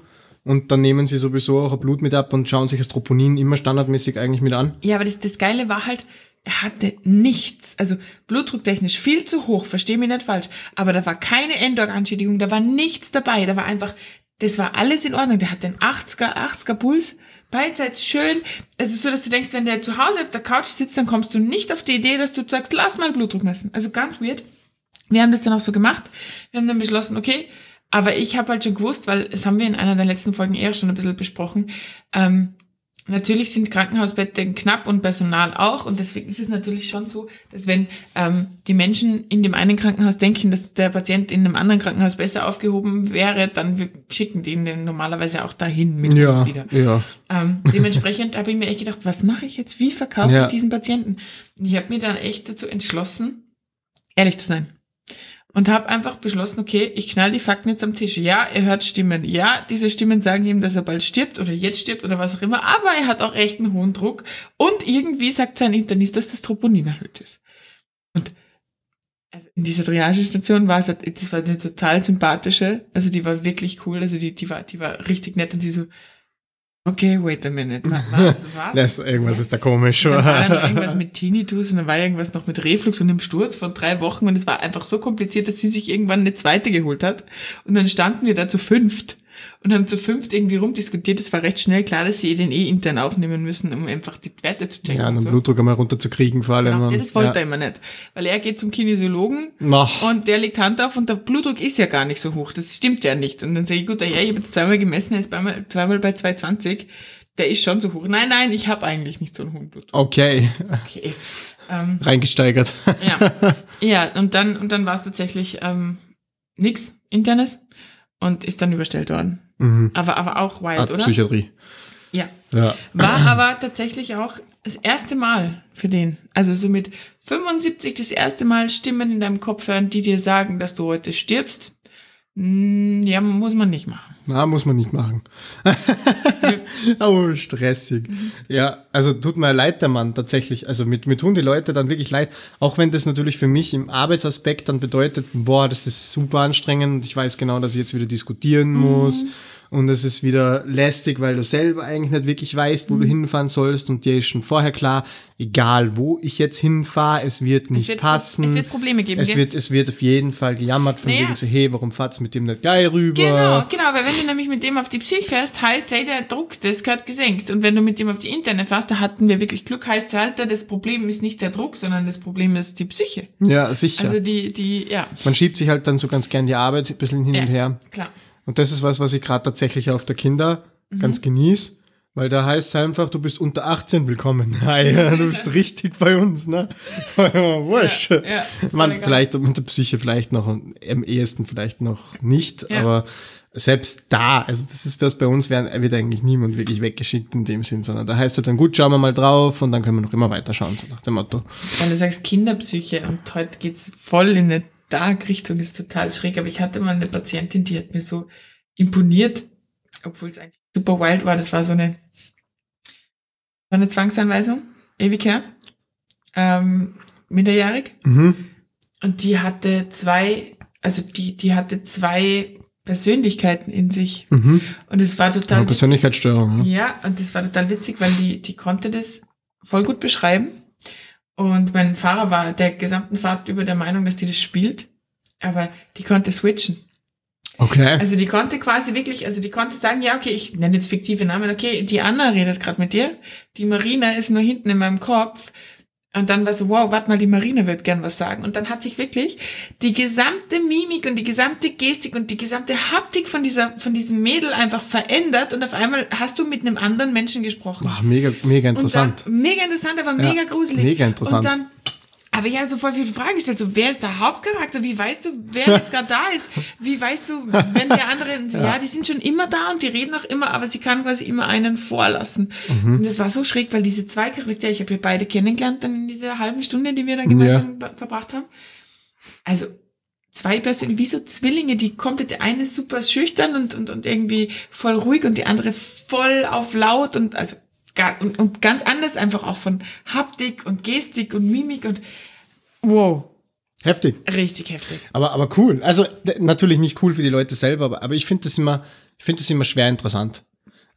Und dann nehmen sie sowieso auch ein Blut mit ab und schauen sich das Troponin immer standardmäßig eigentlich mit an. Ja, aber das, das Geile war halt, er hatte nichts. Also blutdrucktechnisch viel zu hoch, versteh mich nicht falsch. Aber da war keine Endorganschädigung, da war nichts dabei. Da war einfach, das war alles in Ordnung. Der hat den 80er, 80er Puls, beidseits schön. Es ist so, dass du denkst, wenn der zu Hause auf der Couch sitzt, dann kommst du nicht auf die Idee, dass du sagst, lass mal Blutdruck messen. Also ganz weird. Wir haben das dann auch so gemacht. Wir haben dann beschlossen, okay, aber ich habe halt schon gewusst, weil es haben wir in einer der letzten Folgen eher schon ein bisschen besprochen, ähm, Natürlich sind Krankenhausbetten knapp und Personal auch und deswegen ist es natürlich schon so, dass wenn ähm, die Menschen in dem einen Krankenhaus denken, dass der Patient in einem anderen Krankenhaus besser aufgehoben wäre, dann schicken die ihn dann normalerweise auch dahin mit uns wieder. ja. Ähm, dementsprechend habe ich mir echt gedacht, was mache ich jetzt? Wie verkaufe Ja. ich diesen Patienten? Und ich habe mir dann echt dazu entschlossen, ehrlich zu sein. Und habe einfach beschlossen, okay, ich knall die Fakten jetzt am Tisch. Ja, er hört Stimmen. Ja, diese Stimmen sagen ihm, dass er bald stirbt oder jetzt stirbt oder was auch immer. Aber er hat auch echt einen hohen Druck. Und irgendwie sagt sein Internist, dass das Troponin erhöht ist. Und also in dieser Triagestation war es, halt- das war eine total sympathische. Also die war wirklich cool. Also die, die war, die war richtig nett und die so, okay, wait a minute. wa- <laughs> Was, was? Das, irgendwas ist da komisch. Dann war dann noch <laughs> irgendwas mit Tinnitus und dann war irgendwas noch mit Reflux und einem Sturz von drei Wochen und es war einfach so kompliziert, dass sie sich irgendwann eine zweite geholt hat. Und dann standen wir da zu fünft und haben zu fünft irgendwie rumdiskutiert. Es war recht schnell klar, dass sie den eh intern aufnehmen müssen, um einfach die Werte zu checken. ja, und den so. Blutdruck einmal runterzukriegen vor allem. Genau. Ja, das wollte ja. er immer nicht. Weil er geht zum Kinesiologen Ach. und der legt Hand auf und der Blutdruck ist ja gar nicht so hoch. Das stimmt ja nicht. Und dann sage ich, gut, ja, ich habe jetzt zweimal gemessen, er ist zweimal, zweimal bei 220. Der ist schon so hoch. Nein, nein, ich habe eigentlich nicht so einen hohen Blutdruck. Okay, Okay. Ähm, reingesteigert. ja. <laughs> ja, und dann, und dann war es tatsächlich ähm, nix internes und ist dann überstellt worden. Mhm. Aber, aber auch wild, Art oder? Psychiatrie. Ja. Ja. War aber tatsächlich auch das erste Mal für den. Also so mit 75 das erste Mal Stimmen in deinem Kopf hören, die dir sagen, dass du heute stirbst. Hm, Ja, muss man nicht machen. Na, muss man nicht machen. <laughs> oh, stressig. Ja, also tut mir leid, der Mann, tatsächlich. Also mit, mir tun die Leute dann wirklich leid. Auch wenn das natürlich für mich im Arbeitsaspekt dann bedeutet, boah, das ist super anstrengend. Ich weiß genau, dass ich jetzt wieder diskutieren muss. Und es ist wieder lästig, weil du selber eigentlich nicht wirklich weißt, wo du hinfahren sollst. Und dir ist schon vorher klar, egal wo ich jetzt hinfahre, es wird nicht wird- passen. es wird Probleme geben, Es gell? wird, es wird auf jeden Fall gejammert von Naja. wegen so, hey, warum fahrt's mit dem nicht gleich rüber? Genau, genau, weil wenn du nämlich mit dem auf die Psych fährst, heißt, hey, der Druck, das gehört gesenkt. Und wenn du mit dem auf die interne fährst, da hatten wir wirklich Glück, heißt halt, das Problem ist nicht der Druck, sondern das Problem ist die Psyche. Ja, sicher. Also die, die, ja. Man schiebt sich halt dann so ganz gern die Arbeit ein bisschen hin ja und her. Klar. Und das ist was, was ich gerade tatsächlich auf der Kinder ganz genieße. Weil da heißt es einfach, du bist unter 18 willkommen. <laughs> Hi, du bist richtig bei uns, ne? <laughs> Wurscht. Ja, ja, Man, egal. vielleicht mit der Psyche vielleicht noch, am ehesten vielleicht noch nicht, Ja. aber selbst da, also das ist was bei uns, wär- wird eigentlich niemand wirklich weggeschickt in dem Sinn, sondern da heißt es dann, gut, schauen wir mal drauf und dann können wir noch immer weiterschauen, so nach dem Motto. Wenn du sagst Kinderpsyche und heute geht's voll in eine Dark-Richtung, ist total schräg. Aber ich hatte mal eine Patientin, die hat mir so imponiert, obwohl es eigentlich super wild war. Das war so eine, war eine Zwangsanweisung, ewig her, ähm, minderjährig. Mhm. und die hatte zwei, also die, die hatte zwei Persönlichkeiten in sich. Mhm. Und es war total witzig. Persönlichkeitsstörung. Ja. Ja, und das war total witzig, weil die, die konnte das voll gut beschreiben. Und mein Fahrer war der gesamten Fahrt über der Meinung, dass die das spielt. Aber die konnte switchen. Okay. Also die konnte quasi wirklich, also die konnte sagen, ja, okay, ich nenne jetzt fiktive Namen, okay, die Anna redet gerade mit dir, die Marina ist nur hinten in meinem Kopf. Und dann war so, wow, warte mal, die Marina wird gern was sagen. Und dann hat sich wirklich die gesamte Mimik und die gesamte Gestik und die gesamte Haptik von dieser, von diesem Mädel einfach verändert und auf einmal hast du mit einem anderen Menschen gesprochen. Wow, mega, mega interessant. Dann, mega interessant, aber Ja, mega gruselig. mega interessant. Und dann, aber ich habe so voll viele Fragen gestellt. So, wer ist der Hauptcharakter? Wie weißt du, wer jetzt gerade da ist? Wie weißt du, wenn der andere, <laughs> ja. die sind schon immer da und die reden auch immer, aber sie kann quasi immer einen vorlassen. Mhm. Und das war so schräg, weil diese zwei Charaktere, ich habe ja beide kennengelernt dann in dieser halben Stunde, die wir dann gemeinsam ver- verbracht haben. Also, zwei Personen, wie so Zwillinge, die komplett, eine super schüchtern und, und, und irgendwie voll ruhig und die andere voll auf laut und also und, und ganz anders einfach auch von Haptik und Gestik und Mimik und wow, Heftig. richtig heftig. Aber, aber cool. Also natürlich nicht cool für die Leute selber, aber, aber ich finde das immer, ich finde das immer schwer interessant.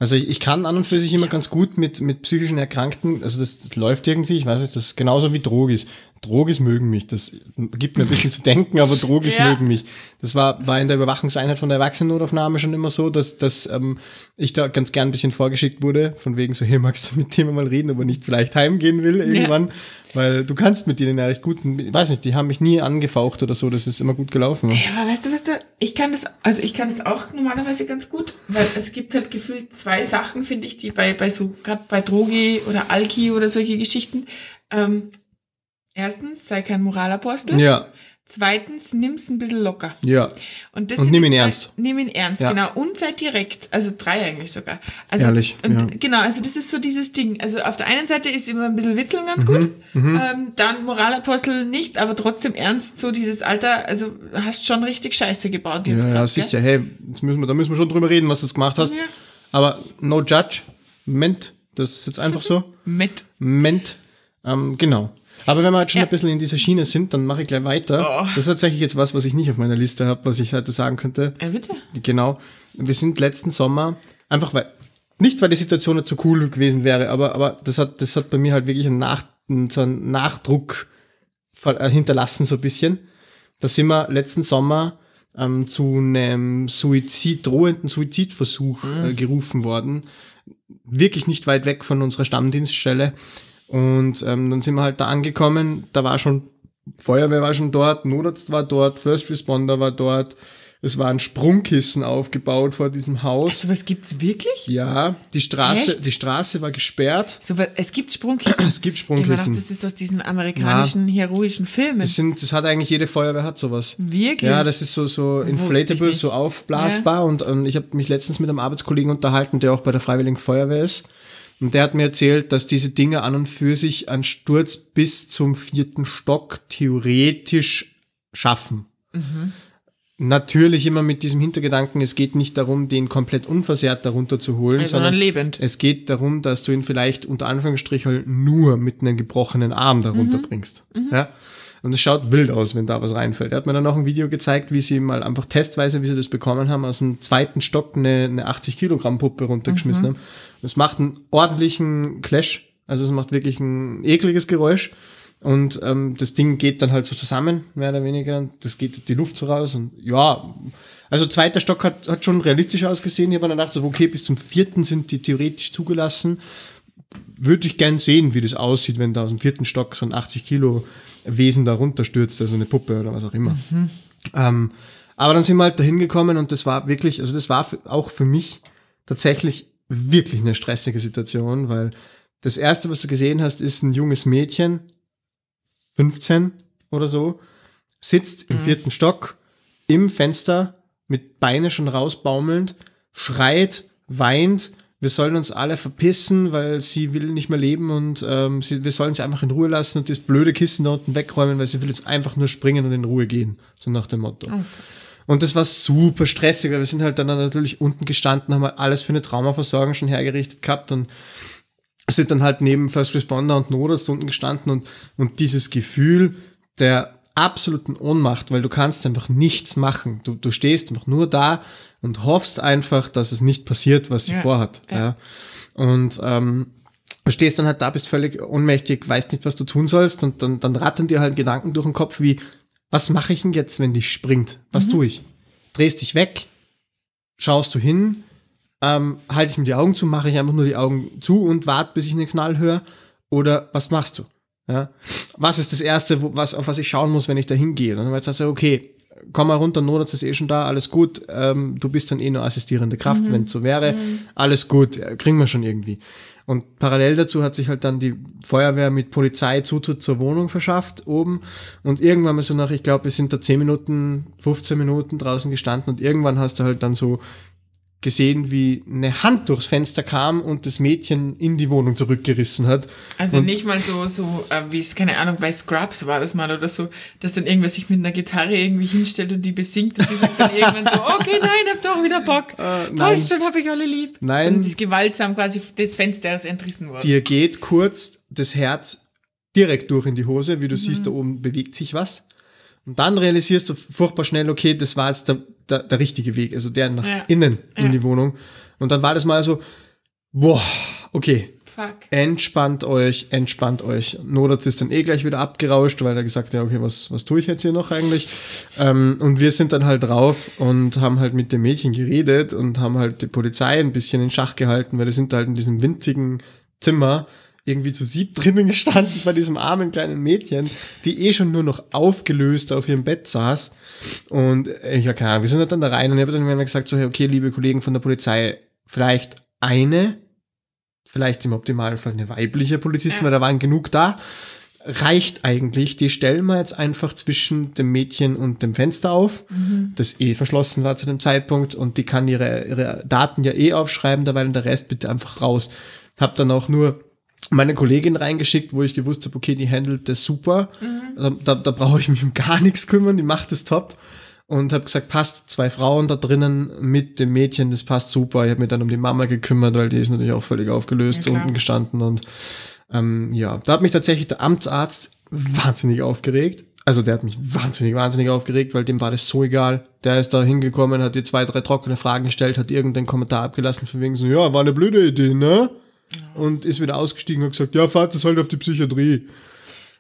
Also ich, ich kann an und für sich immer ganz gut mit, mit psychischen Erkrankten, also das, das läuft irgendwie, ich weiß nicht, das ist genauso wie Drogis. Drogis mögen mich, das gibt mir ein bisschen zu denken, aber Drogis Ja. mögen mich. Das war, war in der Überwachungseinheit von der Erwachsenennotaufnahme schon immer so, dass, dass ähm, ich da ganz gern ein bisschen vorgeschickt wurde, von wegen so, hier magst du mit dem mal reden, aber nicht vielleicht heimgehen will irgendwann, weil du kannst mit denen ja recht gut, ich weiß nicht, die haben mich nie angefaucht oder so, das ist immer gut gelaufen. ne? Ja, aber weißt du, was du, ich kann das, also ich kann das auch normalerweise ganz gut, weil es gibt halt gefühlt zwei Sachen, finde ich, die bei, bei so, gerade bei Drogi oder Alki oder solche Geschichten, ähm, erstens, sei kein Moralapostel. Ja, Zweitens, nimm's ein bisschen locker. ja. Und, das Und nimm ihn zwei- ernst. Nimm ihn ernst, Ja. genau. Und sei direkt. Also drei eigentlich sogar. Also, Ehrlich, Und ja. Genau, also das ist so dieses Ding. Also auf der einen Seite ist immer ein bisschen Witzeln ganz Mhm, gut. Ähm, dann Moralapostel nicht, aber trotzdem ernst, so dieses Alter, also hast schon richtig Scheiße gebaut jetzt Ja, ja, grad, sicher. Hey, jetzt müssen wir, da müssen wir schon drüber reden, was du jetzt gemacht hast. Ja. Aber no judge, ment, das ist jetzt einfach so. Gell? <laughs> Mit. Ment, ähm, genau. Aber wenn wir jetzt schon Ja. ein bisschen in dieser Schiene sind, dann mache ich gleich weiter. Oh. Das ist tatsächlich jetzt was, was ich nicht auf meiner Liste habe, was ich heute sagen könnte. Ja, bitte. Genau. Wir sind letzten Sommer, einfach weil, nicht weil die Situation nicht so cool gewesen wäre, aber, aber das hat, das hat bei mir halt wirklich einen, Nach, so einen Nachdruck äh, hinterlassen, so ein bisschen. Da sind wir letzten Sommer ähm, zu einem Suizid, drohenden Suizidversuch äh, gerufen worden. Wirklich nicht weit weg von unserer Stammdienststelle. Und ähm, dann sind wir halt da angekommen, da war schon, Feuerwehr war schon dort, Notarzt war dort, First Responder war dort, es war ein Sprungkissen aufgebaut vor diesem Haus. So was gibt's wirklich? Ja, die Straße, Echt? die Straße war gesperrt. So, was- es gibt Sprungkissen. Es gibt Ich Sprungkissen. gedacht, das ist aus diesen amerikanischen heroischen Filmen. Das sind, das hat eigentlich jede Feuerwehr hat sowas. Wirklich? Ja, das ist so, so inflatable, so aufblasbar und ähm, ich habe mich letztens mit einem Arbeitskollegen unterhalten, der auch bei der Freiwilligen Feuerwehr ist. Und der hat mir erzählt, dass diese Dinge an und für sich einen Sturz bis zum vierten Stock theoretisch schaffen. Mhm. Natürlich immer mit diesem Hintergedanken, es geht nicht darum, den komplett unversehrt darunter zu holen, Also, sondern lebend. es geht darum, dass du ihn vielleicht unter Anführungsstrichen nur mit einem gebrochenen Arm darunter Mhm. bringst. Ja? Und es schaut wild aus, wenn da was reinfällt. Er hat mir dann noch ein Video gezeigt, wie sie mal einfach testweise, wie sie das bekommen haben, aus dem zweiten Stock eine, eine 80 Kilogramm Puppe runtergeschmissen Mhm. haben. Es macht einen ordentlichen Clash. Also es macht wirklich ein ekliges Geräusch. Und ähm, das Ding geht dann halt so zusammen, mehr oder weniger. Das geht die Luft so raus. Und ja, also zweiter Stock hat, hat schon realistisch ausgesehen. Ich habe dann gedacht, so, okay, bis zum vierten sind die theoretisch zugelassen. Würde ich gern sehen, wie das aussieht, wenn da aus dem vierten Stock so ein 80 Kilo Wesen da runterstürzt, also eine Puppe oder was auch immer. Ähm, aber dann sind wir halt dahin gekommen und das war wirklich, also das war für, auch für mich tatsächlich wirklich eine stressige Situation, weil das erste, was du gesehen hast, ist ein junges Mädchen, 15 oder so, sitzt im vierten Stock im Fenster mit Beine schon rausbaumelnd, schreit, weint, wir sollen uns alle verpissen, weil sie will nicht mehr leben und ähm, sie, wir sollen sie einfach in Ruhe lassen und das blöde Kissen da unten wegräumen, weil sie will jetzt einfach nur springen und in Ruhe gehen. So nach dem Motto. Und das war super stressig, weil wir sind halt dann natürlich unten gestanden, haben halt alles für eine Traumaversorgung schon hergerichtet gehabt und sind dann halt neben First Responder und Notarzt unten gestanden und, und dieses Gefühl der absoluten Ohnmacht, weil du kannst einfach nichts machen. Du, du stehst einfach nur da und hoffst einfach, dass es nicht passiert, was sie Ja, vorhat. Ja. ja. Und ähm, du stehst dann halt da, bist völlig ohnmächtig, weißt nicht, was du tun sollst und dann, dann rattern dir halt Gedanken durch den Kopf wie, was mache ich denn jetzt, wenn dich springt? Was tue ich? Drehst dich weg? Schaust du hin? Ähm, halte ich mir die Augen zu? Mache ich einfach nur die Augen zu und warte, bis ich einen Knall höre? Oder was machst du? Ja? Was ist das Erste, wo, was, auf was ich schauen muss, wenn ich da hingehe? Und dann sagst du, okay, komm mal runter, Notarzt ist eh schon da, alles gut. Ähm, du bist dann eh nur assistierende Kraft, wenn es so wäre. Alles gut, äh, kriegen wir schon irgendwie. Und parallel dazu hat sich halt dann die Feuerwehr mit Polizei Zutritt zur Wohnung verschafft oben. Und irgendwann mal so nach, ich glaube, wir sind da 10 Minuten, 15 Minuten draußen gestanden und irgendwann hast du halt dann so gesehen, wie eine Hand durchs Fenster kam und das Mädchen in die Wohnung zurückgerissen hat. Also und, nicht mal so, so äh, wie es, keine Ahnung, bei Scrubs war das mal oder so, dass dann irgendwer sich mit einer Gitarre irgendwie hinstellt und die besingt und die sagt dann irgendwann so, <laughs> okay, nein, hab doch wieder Bock. Äh, nein. Passt schon, hab ich alle lieb. Nein. Sondern ist gewaltsam quasi des Fensters entrissen worden. dir geht kurz das Herz direkt durch in die Hose, wie du siehst, da oben bewegt sich was. Und dann realisierst du furchtbar schnell, okay, das war jetzt der, der, der richtige Weg, also der nach Ja. innen in Ja. die Wohnung. Und dann war das mal so, boah, okay, Fuck. entspannt euch, entspannt euch. Nodat ist dann eh gleich wieder abgerauscht, weil er gesagt hat, ja, okay, was, was tue ich jetzt hier noch eigentlich? Ähm, und wir sind dann halt drauf und haben halt mit dem Mädchen geredet und haben halt die Polizei ein bisschen in Schach gehalten, weil die sind halt in diesem winzigen Zimmer irgendwie zu sieb drinnen gestanden bei diesem armen kleinen Mädchen, die eh schon nur noch aufgelöst auf ihrem Bett saß. Und ich ja keine Ahnung, wir sind halt dann da rein und ich habe dann gesagt, so, okay, liebe Kollegen von der Polizei, vielleicht eine vielleicht im optimalen Fall eine weibliche Polizistin, weil da waren genug da. Reicht eigentlich. Die stellen wir jetzt einfach zwischen dem Mädchen und dem Fenster auf, das eh verschlossen war zu dem Zeitpunkt und die kann ihre, ihre Daten ja eh aufschreiben, dabei und der Rest bitte einfach raus. Hab dann auch nur meine Kollegin reingeschickt, wo ich gewusst habe, okay, die handelt das super. Da, da, da brauche ich mich um gar nichts kümmern, die macht das top. Und habe gesagt, passt, zwei Frauen da drinnen mit dem Mädchen, das passt super. Ich habe mich dann um die Mama gekümmert, weil die ist natürlich auch völlig aufgelöst Ja, unten gestanden. Und ähm, ja, da hat mich tatsächlich der Amtsarzt wahnsinnig aufgeregt. Also der hat mich wahnsinnig, wahnsinnig aufgeregt, weil dem war das so egal. Der ist da hingekommen, hat dir zwei, drei trockene Fragen gestellt, hat irgendeinen Kommentar abgelassen von wegen so, ja, war eine blöde Idee, ne? Und ist wieder ausgestiegen und gesagt, ja, fahrt es halt auf die Psychiatrie.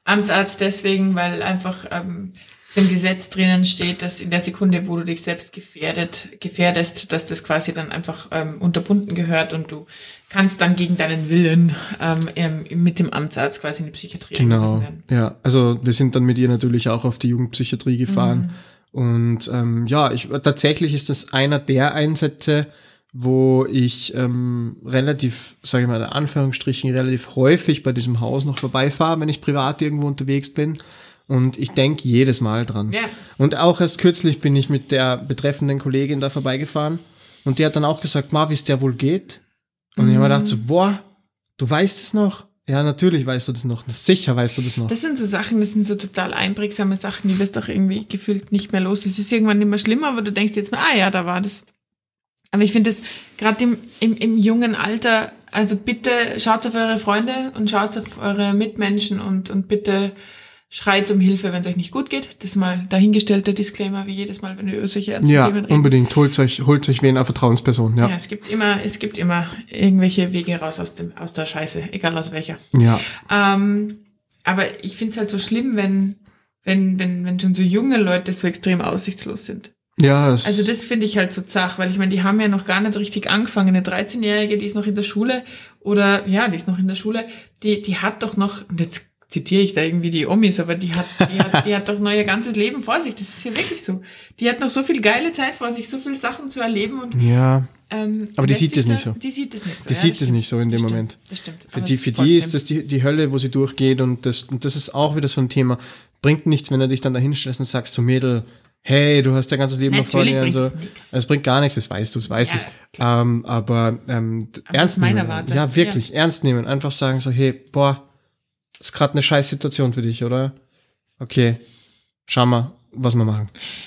Amtsarzt deswegen, weil einfach ähm, im Gesetz drinnen steht, dass in der Sekunde, wo du dich selbst gefährdet, gefährdest, dass das quasi dann einfach ähm, unterbunden gehört und du kannst dann gegen deinen Willen ähm, ähm, mit dem Amtsarzt quasi in die Psychiatrie Genau, eingewiesen werden. ja. Also wir sind dann mit ihr natürlich auch auf die Jugendpsychiatrie gefahren. Und ähm, ja, ich, tatsächlich ist das einer der Einsätze, wo ich ähm, relativ, sage ich mal in Anführungsstrichen, relativ häufig bei diesem Haus noch vorbeifahre, wenn ich privat irgendwo unterwegs bin. Und ich denke jedes Mal dran. Ja. Und auch erst kürzlich bin ich mit der betreffenden Kollegin da vorbeigefahren und die hat dann auch gesagt, Ma, wie es der wohl geht? Und ich habe mir gedacht so, boah, du weißt es noch? Ja, natürlich weißt du das noch. Sicher weißt du das noch. Das sind so Sachen, das sind so total einprägsame Sachen, die wirst auch irgendwie gefühlt nicht mehr los. Es ist irgendwann nicht mehr schlimmer, aber du denkst jetzt mal, ah ja, da war das. Aber ich finde das gerade im, im, im jungen Alter, also bitte schaut auf eure Freunde und schaut auf eure Mitmenschen und, und bitte schreit um Hilfe, wenn es euch nicht gut geht. Das ist mal dahingestellter Disclaimer, wie jedes Mal, wenn wir über solche ernsten ja, Themen reden. unbedingt. Holt euch, holt euch wen, eine Vertrauensperson. Ja. Ja, es gibt immer, es gibt immer irgendwelche Wege raus aus dem, aus der Scheiße, egal aus welcher. Ja. Ähm, aber ich finde es halt so schlimm, wenn, wenn, wenn, wenn schon so junge Leute so extrem aussichtslos sind. Ja, es, Also das finde ich halt so zach, weil ich meine, die haben ja noch gar nicht richtig angefangen. Eine 13-Jährige, die ist noch in der Schule oder ja, die ist noch in der Schule, die, die hat doch noch, und jetzt zitiere ich da irgendwie die Omis, aber die hat, die hat, die hat doch noch ihr ganzes Leben vor sich. Das ist ja wirklich so. Die hat noch so viel geile Zeit vor sich, so viele Sachen zu erleben und ja. ähm, Aber die sieht das nicht so. Die sieht das nicht so. Die ja, sieht stimmt. nicht so in dem Das Moment. Stimmt, das stimmt. Für Aber die, es für die ist das die, die Hölle, wo sie durchgeht und das, und das ist auch wieder so ein Thema. Bringt nichts, wenn du dich dann da hinstellst und sagst zu Mädel, hey, du hast dein ganzes Leben noch vor dir und so. es nix. Es bringt gar nichts, das weißt du, das weiß Ja, ich. Ähm, aber ähm, ernst nehmen. Warte, Ja, wirklich, ernst nehmen. Einfach sagen so, hey, boah, ist gerade eine scheiß Situation für dich, oder? Okay, schau mal, was wir machen.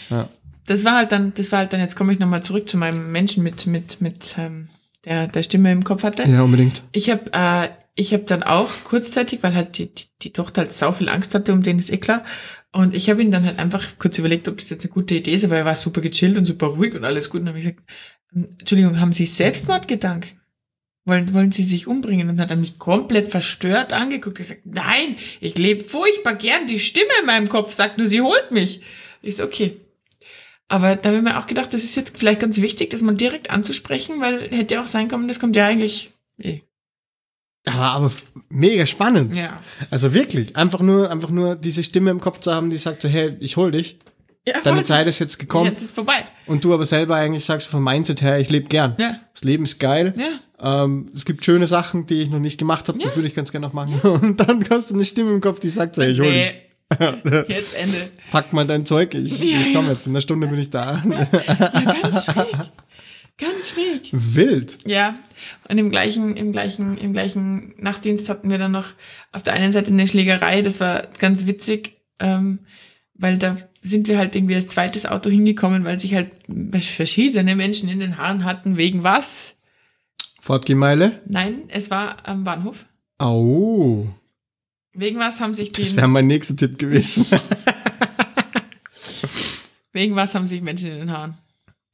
Ja. das war halt dann, das war halt dann, jetzt komme ich nochmal zurück zu meinem Menschen mit, mit, mit ähm, der, der Stimme im Kopf hatte. ja, unbedingt. Ich habe äh, ich hab dann auch kurzzeitig, weil halt die, die, die Tochter halt sau viel Angst hatte, um den ist eh klar. Und ich habe ihn dann halt einfach kurz überlegt, ob das jetzt eine gute Idee ist, aber er war super gechillt und super ruhig und alles gut. Und dann habe ich gesagt, Entschuldigung, haben Sie Selbstmordgedanken? Wollen, wollen Sie sich umbringen? Und dann hat er mich komplett verstört angeguckt. Ich gesagt, nein, ich lebe furchtbar gern. Die Stimme in meinem Kopf sagt nur, sie holt mich. Ich so, okay. Aber da habe ich mir auch gedacht, das ist jetzt vielleicht ganz wichtig, das mal direkt anzusprechen, weil hätte ja auch sein können, das kommt ja eigentlich eh. Aber, aber mega spannend. Ja. Also wirklich, einfach nur, einfach nur diese Stimme im Kopf zu haben, die sagt so, hey, ich hol dich. ja Deine. Zeit ist jetzt gekommen. Jetzt ist vorbei. Und du aber selber eigentlich sagst vom Mindset her, ich lebe gern. Ja. Das Leben ist geil. Ja. Ähm, es gibt schöne Sachen, die ich noch nicht gemacht habe, das würde ich ganz gerne noch machen. <laughs> Und dann hast du eine Stimme im Kopf, die sagt so, hey, ich hol dich. Nee. <laughs> Jetzt Ende. Pack mal dein Zeug, ich, Ja, ich komme ja. jetzt, in einer Stunde bin ich da. Ja, ganz schräg. <laughs> Ganz schräg. Wild. Ja, und im gleichen, im gleichen, im gleichen Nachtdienst hatten wir dann noch auf der einen Seite eine Schlägerei, das war ganz witzig, ähm, weil da sind wir halt irgendwie als zweites Auto hingekommen, weil sich halt verschiedene Menschen in den Haaren hatten, wegen was? Fortgemeile. Nein, es war am Bahnhof. Au. Wegen was haben sich Das die, wäre mein nächster Tipp gewesen. <laughs> wegen was haben sich Menschen in den Haaren?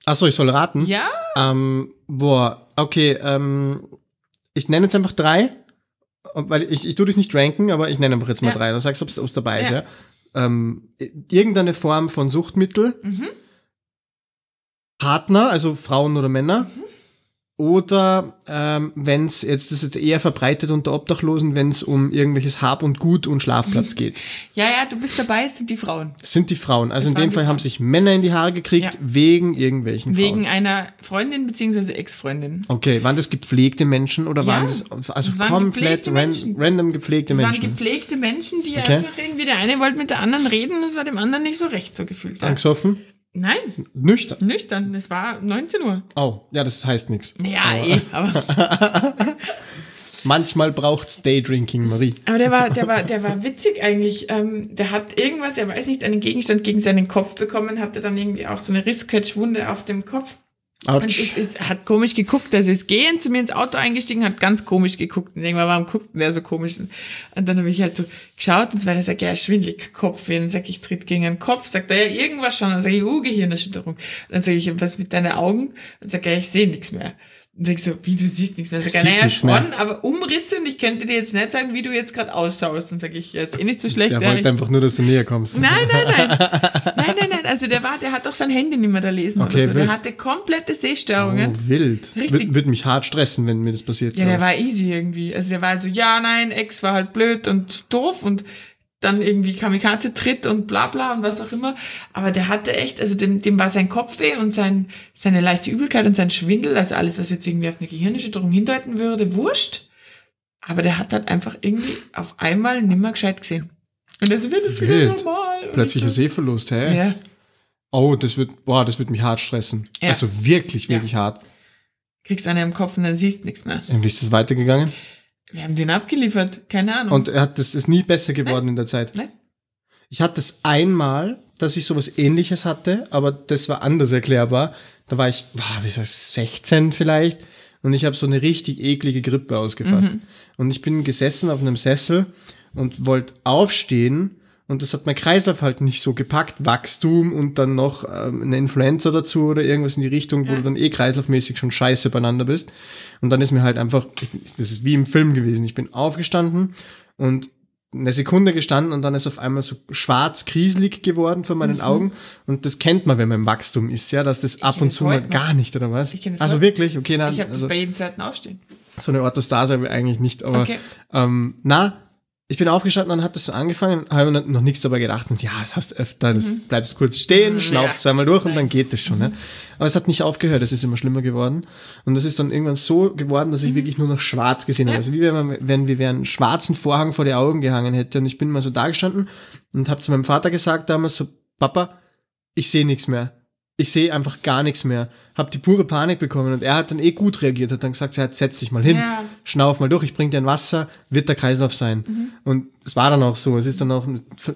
Achso, ich soll raten. Ja? Ähm, boah, okay, ähm, ich nenne jetzt einfach drei, weil ich, ich tue dich nicht ranken, aber ich nenne einfach jetzt mal Ja. drei. Du sagst, ob es dabei ist, Ja. ja. Ähm, irgendeine Form von Suchtmittel, Mhm. Partner, also Frauen oder Männer, Mhm. Oder ähm, wenn es, jetzt das ist jetzt eher verbreitet unter Obdachlosen, wenn es um irgendwelches Hab und Gut und Schlafplatz geht. Ja, ja, du bist dabei, es sind die Frauen. Das sind die Frauen. Also Das in dem Fall haben sich Männer in die Haare gekriegt Ja. wegen irgendwelchen Wegen Frauen. einer Freundin beziehungsweise Ex-Freundin. Okay, waren das gepflegte Menschen oder Ja, waren das also waren komplett gepflegte ran, Menschen. random gepflegte Das Menschen? waren gepflegte Menschen, die Okay. einfach irgendwie, der eine wollte mit der anderen reden und es war dem anderen nicht so recht so gefühlt. Ja. Nein, Nüchtern? nüchtern, es war 19 Uhr. Oh, ja, das heißt nichts. Ja, eh, aber, <laughs> Manchmal braucht's Daydrinking, Marie. aber der war, der war, der war witzig eigentlich. Ähm, der hat irgendwas, er weiß nicht, einen Gegenstand gegen seinen Kopf bekommen, hatte dann irgendwie auch so eine Rissketch-Wunde auf dem Kopf. Und Autsch. ist, ist, hat komisch geguckt, also ist gehend zu mir ins Auto eingestiegen, hat ganz komisch geguckt. Und irgendwann, warum guckt denn der so komisch? Und dann habe ich halt so geschaut und so weiter, sag ja, schwindelig, Kopfweh. Und dann sag ich, tritt gegen den Kopf, sagt er ja irgendwas schon. Dann sage ich, uh, Gehirnerschütterung. Und dann sage ich, was mit deinen Augen? Und sagt er, ich sehe nichts mehr. Und sag ich so, wie du siehst nichts mehr. Sag Sieht naja, schon, mehr. aber Umrisse und ich könnte dir jetzt nicht sagen, wie du jetzt gerade ausschaust. Dann sage ich, ja, ist eh nicht so schlecht. Der wollte einfach nur, dass du näher kommst. Nein, nein, nein. <laughs> Nein, nein, nein. Also der war, der hat doch sein Handy nicht mehr da lesen Okay, so. Der hatte komplette Sehstörungen. Oh, wild. Richtig. Würde würd mich hart stressen, wenn mir das passiert. Ja, der war easy irgendwie. Also der war halt so, ja, nein, Ex war halt blöd und doof und dann irgendwie Kamikaze-Tritt und bla bla und was auch immer. Aber der hatte echt, also dem, dem war sein Kopfweh und sein, seine leichte Übelkeit und sein Schwindel, also alles, was jetzt irgendwie auf eine Gehirnerschütterung hindeuten würde, wurscht. Aber der hat halt einfach irgendwie auf einmal nimmer gescheit gesehen. Und also wird es wieder normal. Plötzlicher Sehverlust, hä? Ja. Oh, das wird, boah, das wird mich hart stressen. Ja. Also wirklich, Ja. wirklich hart. Kriegst einen im Kopf und dann siehst nichts mehr. Und Wie ist das weitergegangen? Wir haben den abgeliefert, keine Ahnung. Und er hat, das ist nie besser geworden in der Zeit. Nein? Ich hatte es einmal, dass ich sowas ähnliches hatte, aber das war anders erklärbar. Da war ich, boah, wie soll ich, 16 vielleicht und ich habe so eine richtig eklige Grippe ausgefasst. Und ich bin gesessen auf einem Sessel und wollte aufstehen und das hat mein Kreislauf halt nicht so gepackt. Wachstum und dann noch ähm, eine Influenza dazu oder irgendwas in die Richtung, wo du dann eh kreislaufmäßig schon scheiße beieinander bist. Und dann ist mir halt einfach, ich, das ist wie im Film gewesen. Ich bin aufgestanden und eine Sekunde gestanden und dann ist auf einmal so schwarz krieselig geworden vor meinen Augen. Und das kennt man, wenn man im Wachstum ist, ja, dass das ab kenn und zu mal noch. gar nicht, oder was? Ich also heute. wirklich, okay, nein, ich habe also das bei jedem zweiten Aufstehen. so eine Orthostase habe ich eigentlich nicht, aber Okay. ähm, na, ich bin aufgestanden und hat das so angefangen, habe mir noch nichts dabei gedacht und ja, das hast öfter, das bleibst kurz stehen, schnaufst ja. zweimal durch und dann geht das schon. Ne? Aber es hat nicht aufgehört, es ist immer schlimmer geworden und das ist dann irgendwann so geworden, dass ich wirklich nur noch schwarz gesehen habe. Also wie wenn, man, wenn wir einen schwarzen Vorhang vor die Augen gehangen hätte und ich bin mal so da gestanden und habe zu meinem Vater gesagt damals so, Papa, ich sehe nichts mehr. Ich sehe einfach gar nichts mehr. Hab die pure Panik bekommen und er hat dann eh gut reagiert, hat dann gesagt, ja, jetzt setz dich mal hin, Ja. schnauf mal durch, ich bring dir ein Wasser, wird der Kreislauf sein. Und es war dann auch so. Es ist dann auch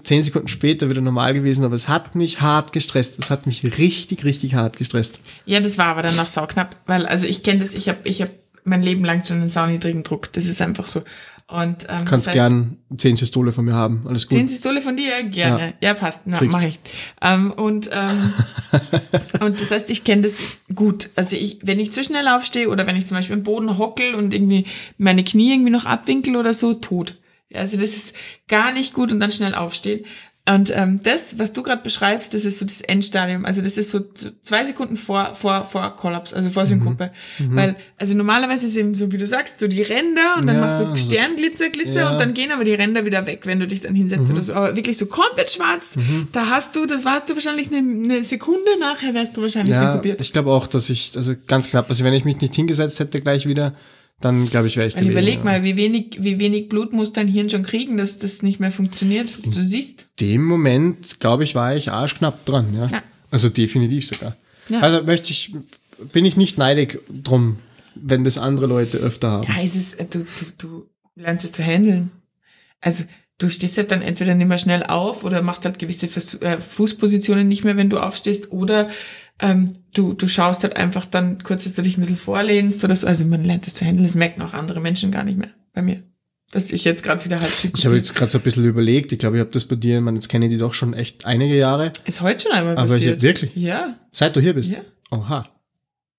zehn Sekunden später wieder normal gewesen, aber es hat mich hart gestresst. Es hat mich richtig, richtig hart gestresst. Ja, das war aber dann noch sauknapp, weil also ich kenne das, ich habe ich hab mein Leben lang schon einen sauniedrigen Druck. Das ist einfach so. Und, ähm, Du kannst das heißt, gern 10 Systole von mir haben. Alles gut. Zehn Systole von dir? Gerne. Ja, passt. Na, mach ich. Ähm, und, ähm, <laughs> und das heißt, ich kenne das gut. Also ich, wenn ich zu schnell aufstehe oder wenn ich zum Beispiel im Boden hockel und irgendwie meine Knie irgendwie noch abwinkel oder so, tot. Ja, Also das ist gar nicht gut und dann schnell aufstehen. Und ähm, das, was du gerade beschreibst, das ist so das Endstadium. Also das ist so zwei Sekunden vor vor vor Kollaps, also vor Synkope. Weil also normalerweise ist eben so, wie du sagst, so die Ränder und dann Ja, machst du Sternglitzer, Glitzer Ja. und dann gehen aber die Ränder wieder weg, wenn du dich dann hinsetzt oder so. Aber wirklich so komplett schwarz, da hast du, das warst du wahrscheinlich eine, eine Sekunde nachher, wärst du wahrscheinlich Ja, synkopiert. ich glaube auch, dass ich, also ganz knapp, also wenn ich mich nicht hingesetzt hätte gleich wieder, dann glaube ich, wäre ich Weil gelegen. überleg ja. mal, wie wenig, wie wenig Blut muss dein Hirn schon kriegen, dass das nicht mehr funktioniert. dass Du siehst. dem Moment, glaube ich, war ich arschknapp dran, ja. Ja. Also definitiv sogar. Ja. Also möchte ich, bin ich nicht neidig drum, wenn das andere Leute öfter haben. Ja, es ist, äh, du, du, du lernst es zu handeln. Also du stehst halt dann entweder nicht mehr schnell auf oder machst halt gewisse Vers äh, Fußpositionen nicht mehr, wenn du aufstehst, oder ähm, du, du schaust halt einfach dann kurz, dass du dich ein bisschen vorlehnst oder so. Also man lernt es zu handeln, das merken auch andere Menschen gar nicht mehr bei mir. Dass ich jetzt gerade wieder halt Ich habe jetzt gerade so ein bisschen überlegt, ich glaube, ich habe das bei dir, man, jetzt kenne ich die doch schon echt einige Jahre. Ist heute schon einmal Aber passiert. hier- wirklich? Ja. Seit du hier bist. Ja. Oha.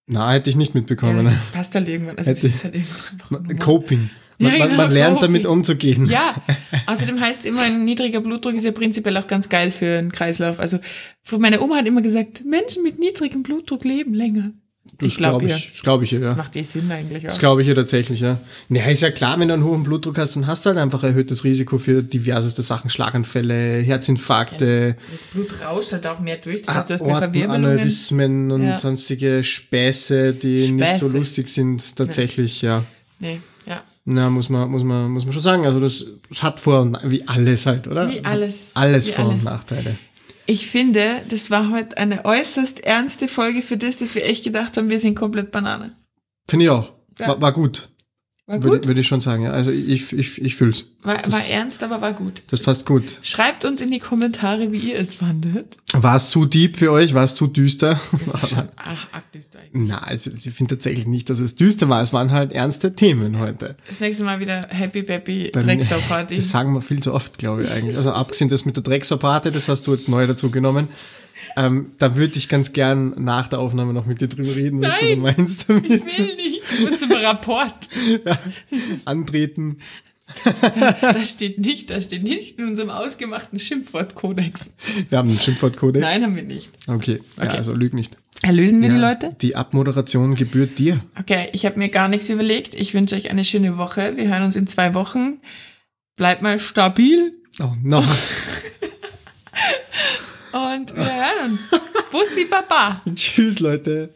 Na, hätte ich nicht ja mitbekommen. das passt halt irgendwann. Also das Hätte- ist halt irgendwann. Coping. Man, Ja, genau, man lernt Coping. damit umzugehen. Ja, <laughs> außerdem heißt es immer, ein niedriger Blutdruck ist ja prinzipiell auch ganz geil für einen Kreislauf. Also meine Oma hat immer gesagt, Menschen mit niedrigem Blutdruck leben länger. Das ich glaube ja. ich, das glaube ich ja. Das macht eh Sinn eigentlich Das auch. glaube ich ja tatsächlich, ja. Naja, ist ja klar, wenn du einen hohen Blutdruck hast, dann hast du halt einfach erhöhtes Risiko für diverseste Sachen, Schlaganfälle, Herzinfarkte, Das Blut rauscht halt auch mehr durch. Das heißt, du hast mehr Verwirbelungen. Aortenaneurysmen und Ja. sonstige Späße, die nicht so Späße. lustig sind, tatsächlich, ja. Nee, ja. Na, muss man, muss man, muss man schon sagen. Also das, das hat Vor- und wie alles halt, oder? Wie Also alles. Alles Wie Vor- und alles. Nachteile. Ich finde, das war heute eine äußerst ernste Folge für das, dass wir echt gedacht haben, wir sind komplett Banane. Finde ich auch. Ja. War, war gut. War Würde, gut, würde ich schon sagen, ja. Also ich, ich, ich fühl's. war, das- war ernst, aber war gut. Das passt gut. Schreibt uns in die Kommentare, wie ihr es fandet. War es zu deep für euch? War es zu düster? Das war schon <laughs> ach, arg düster eigentlich. Na, ich, ich finde tatsächlich nicht, dass es düster war. Es waren halt ernste Themen heute. Das nächste Mal wieder Happy Baby Drecksau-Party. <laughs> Das sagen wir viel zu oft, glaube ich eigentlich. Also abgesehen das mit der Drecksau-Party, das hast du jetzt neu dazu genommen. Ähm, da würde ich ganz gern nach der Aufnahme noch mit dir drüber reden, was du Nein! meinst damit. Ich will nicht. Ich muss zum Rapport. <laughs> Antreten. <laughs> Das steht nicht, das steht nicht in unserem ausgemachten Schimpfwortkodex. Wir haben einen Schimpfwortkodex. Nein, haben wir nicht. Okay, ja, Okay. also lüg nicht. Erlösen wir die Ja, Leute? Die Abmoderation gebührt dir. Okay, ich habe mir gar nichts überlegt. Ich wünsche euch eine schöne Woche. Wir hören uns in zwei Wochen. Bleibt mal stabil Oh, no. <laughs> und wir hören uns. Bussi Baba. <laughs> Tschüss, Leute.